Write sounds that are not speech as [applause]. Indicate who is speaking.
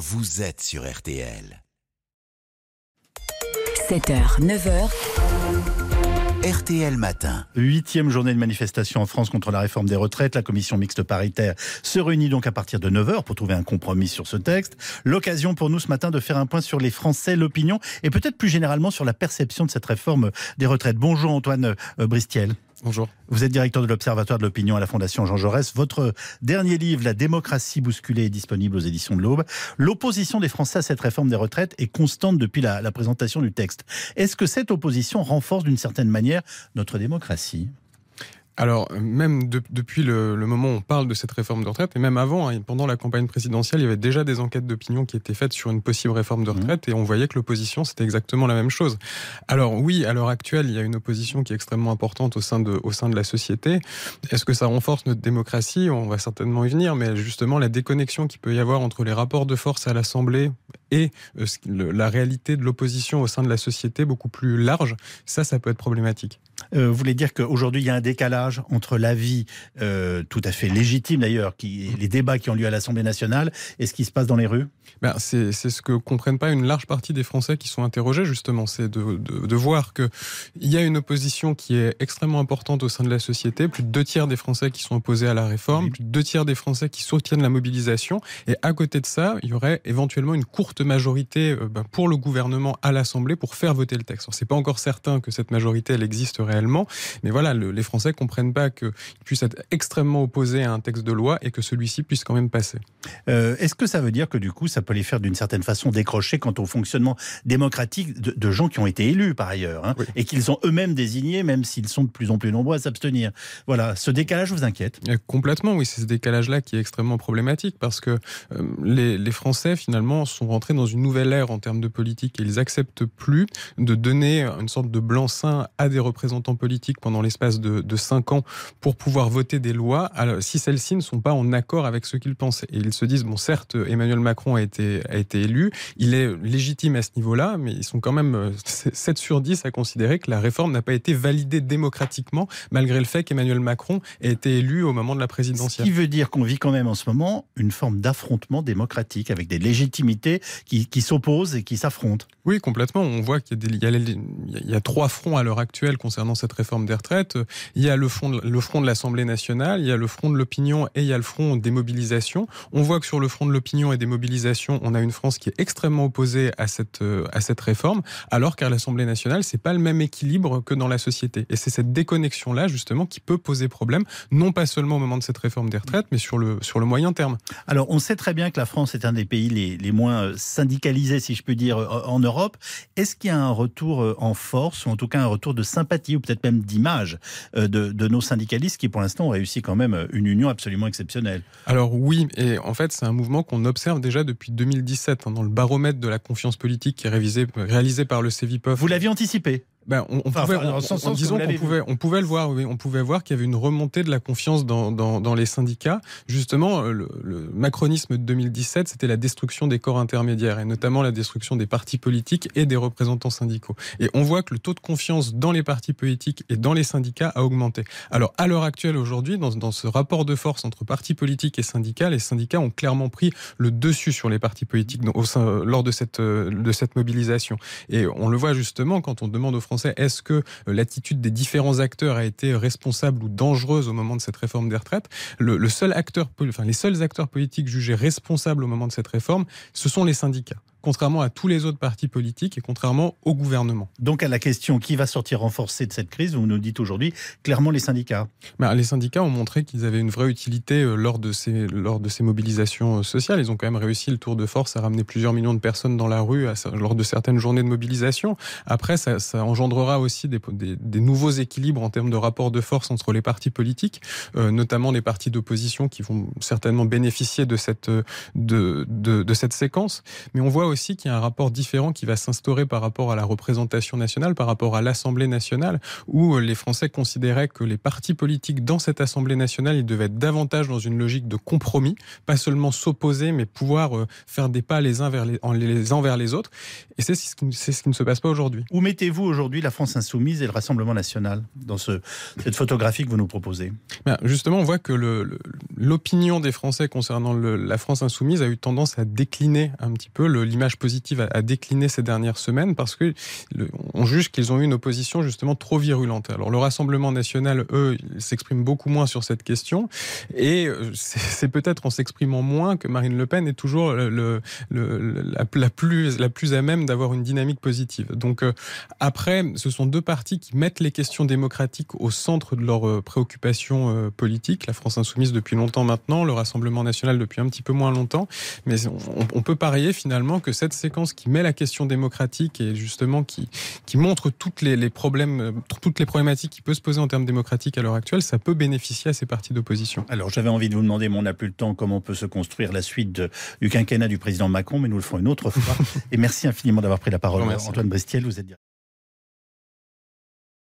Speaker 1: vous êtes sur RTL.
Speaker 2: 7h, 9h.
Speaker 1: RTL Matin.
Speaker 3: Huitième journée de manifestation en France contre la réforme des retraites. La commission mixte paritaire se réunit donc à partir de 9h pour trouver un compromis sur ce texte. L'occasion pour nous ce matin de faire un point sur les Français, l'opinion et peut-être plus généralement sur la perception de cette réforme des retraites. Bonjour Antoine euh, Bristiel.
Speaker 4: Bonjour.
Speaker 3: Vous êtes directeur de l'Observatoire de l'opinion à la Fondation Jean Jaurès. Votre dernier livre, La démocratie bousculée, est disponible aux éditions de l'Aube. L'opposition des Français à cette réforme des retraites est constante depuis la, la présentation du texte. Est-ce que cette opposition renforce d'une certaine manière notre démocratie?
Speaker 4: Alors, même de, depuis le, le, moment où on parle de cette réforme de retraite, et même avant, hein, pendant la campagne présidentielle, il y avait déjà des enquêtes d'opinion qui étaient faites sur une possible réforme de retraite, mmh. et on voyait que l'opposition, c'était exactement la même chose. Alors oui, à l'heure actuelle, il y a une opposition qui est extrêmement importante au sein de, au sein de la société. Est-ce que ça renforce notre démocratie? On va certainement y venir, mais justement, la déconnexion qu'il peut y avoir entre les rapports de force à l'Assemblée et euh, la réalité de l'opposition au sein de la société beaucoup plus large, ça, ça peut être problématique.
Speaker 3: Euh, vous voulez dire qu'aujourd'hui, il y a un décalage entre l'avis euh, tout à fait légitime d'ailleurs, qui, les débats qui ont lieu à l'Assemblée nationale, et ce qui se passe dans les rues?
Speaker 4: Ben, C'est ce que comprennent pas une large partie des Français qui sont interrogés, justement. C'est de, de, de, voir qu'il y a une opposition qui est extrêmement importante au sein de la société. Plus de deux tiers des Français qui sont opposés à la réforme, oui. plus de deux tiers des Français qui soutiennent la mobilisation. Et à côté de ça, il y aurait éventuellement une courte majorité euh, ben, pour le gouvernement à l'Assemblée pour faire voter le texte. C'est pas encore certain que cette majorité, elle existe réellement. Mais voilà, le, les Français comprennent pas qu'ils puissent être extrêmement opposés à un texte de loi et que celui-ci puisse quand même passer.
Speaker 3: Euh, Est-ce que ça veut dire que du coup, ça peut les faire d'une certaine façon décrocher quant au fonctionnement démocratique de, de gens qui ont été élus par ailleurs hein, oui. et qu'ils ont eux-mêmes désignés, même s'ils sont de plus en plus nombreux à s'abstenir? Voilà, ce décalage vous inquiète?
Speaker 4: Euh, Complètement, oui, c'est ce décalage-là qui est extrêmement problématique parce que euh, les, les Français finalement sont rentrés dans une nouvelle ère en termes de politique et ils acceptent plus de donner une sorte de blanc-seing à des représentants politiques pendant l'espace de, de cinq ans pour pouvoir voter des lois alors, si celles-ci ne sont pas en accord avec ce qu'ils pensent. Et ils se disent, bon, certes, Emmanuel Macron a été, a été élu, il est légitime à ce niveau-là, mais ils sont quand même 7 sur 10 à considérer que la réforme n'a pas été validée démocratiquement, malgré le fait qu'Emmanuel Macron ait été élu au moment de la présidentielle.
Speaker 3: Ce qui veut dire qu'on vit quand même en ce moment une forme d'affrontement démocratique avec des légitimités qui, qui s'opposent et qui s'affrontent.
Speaker 4: Oui, complètement. On voit qu'il y, y, y, a trois fronts à l'heure actuelle concernant cette réforme des retraites. Il y a le front de, le front de l'Assemblée nationale, il y a le front de l'opinion et il y a le front des mobilisations. On voit que sur le front de l'opinion et des mobilisations, on a une France qui est extrêmement opposée à cette, euh, à cette réforme, alors qu'à l'Assemblée nationale, c'est pas le même équilibre que dans la société. Et c'est cette déconnexion-là, justement, qui peut poser problème, non pas seulement au moment de cette réforme des retraites, mais sur le, sur le moyen terme.
Speaker 3: Alors, on sait très bien que la France est un des pays les, les moins syndicalisés, si je peux dire, en Europe. Est-ce qu'il y a un retour euh, en force, ou en tout cas un retour de sympathie, ou peut-être même d'image euh, de, de nos syndicalistes qui, pour l'instant, ont réussi quand même une union absolument exceptionnelle
Speaker 4: Alors oui, et en fait, c'est un mouvement qu'on observe déjà depuis 2017, hein, dans le baromètre de la confiance politique qui est révisé, réalisé par le CEVIPOF.
Speaker 3: Vous l'aviez anticipé
Speaker 4: ben, on, on, enfin, pouvait, on, sens on, disons qu'on pouvait, on pouvait le voir, oui, on pouvait voir qu'il y avait une remontée de la confiance dans, dans, dans les syndicats. Justement, le, le macronisme de 2017, c'était la destruction des corps intermédiaires et notamment la destruction des partis politiques et des représentants syndicaux. Et on voit que le taux de confiance dans les partis politiques et dans les syndicats a augmenté. Alors, à l'heure actuelle, aujourd'hui, dans, dans ce rapport de force entre partis politiques et syndicats, les syndicats ont clairement pris le dessus sur les partis politiques au sein, lors de cette, de cette mobilisation. Et on le voit justement quand on demande aux Français est-ce que l'attitude des différents acteurs a été responsable ou dangereuse au moment de cette réforme des retraites? Les seuls acteurs politiques jugés responsables au moment de cette réforme, ce sont les syndicats contrairement à tous les autres partis politiques et contrairement au gouvernement.
Speaker 3: Donc à la question qui va sortir renforcé de cette crise, vous nous dites aujourd'hui clairement les syndicats.
Speaker 4: Ben, les syndicats ont montré qu'ils avaient une vraie utilité euh, lors de, ces, lors de ces mobilisations euh, sociales. Ils ont quand même réussi le tour de force à ramener plusieurs millions de personnes dans la rue à, lors de certaines journées de mobilisation. Après, ça, ça engendrera aussi des, des, des, nouveaux équilibres en termes de rapport de force entre les partis politiques, euh, notamment les partis d'opposition qui vont certainement bénéficier de cette, de, de, de cette séquence. Mais on voit aussi qu'il y a un rapport différent qui va s'instaurer par rapport à la représentation nationale, par rapport à l'Assemblée nationale, où les Français considéraient que les partis politiques dans cette Assemblée nationale, ils devaient être davantage dans une logique de compromis, pas seulement s'opposer, mais pouvoir euh, faire des pas les uns vers les, les uns vers les autres. Et c'est ce, ce qui ne se passe pas aujourd'hui.
Speaker 3: Où mettez-vous aujourd'hui la France insoumise et le Rassemblement national dans ce, cette photographie que vous nous proposez?
Speaker 4: Ben Justement, on voit que l'opinion des Français concernant le, la France insoumise a eu tendance à décliner un petit peu. L'image positive a, décliné ces dernières semaines parce que on juge qu'ils ont eu une opposition justement trop virulente. Alors le Rassemblement national, eux, s'expriment beaucoup moins sur cette question et euh, c'est peut-être en s'exprimant moins que Marine Le Pen est toujours le, la, plus, la plus à même d'avoir une dynamique positive. Donc euh, après, ce sont deux partis qui mettent les questions démocratiques au centre de leurs euh, préoccupations politiques. La France insoumise depuis longtemps maintenant, le Rassemblement national depuis un petit peu moins longtemps, mais on, peut parier finalement que cette séquence qui met la question démocratique et justement qui, qui montre toutes les, les problèmes, toutes les problématiques qui peuvent se poser en termes démocratiques à l'heure actuelle, ça peut bénéficier à ces partis d'opposition.
Speaker 3: Alors j'avais envie de vous demander, mais on n'a plus le temps, comment peut se construire la suite du quinquennat du président Macron, mais nous le ferons une autre fois. [laughs] et merci infiniment d'avoir pris la parole, Antoine Brestiel. Vous êtes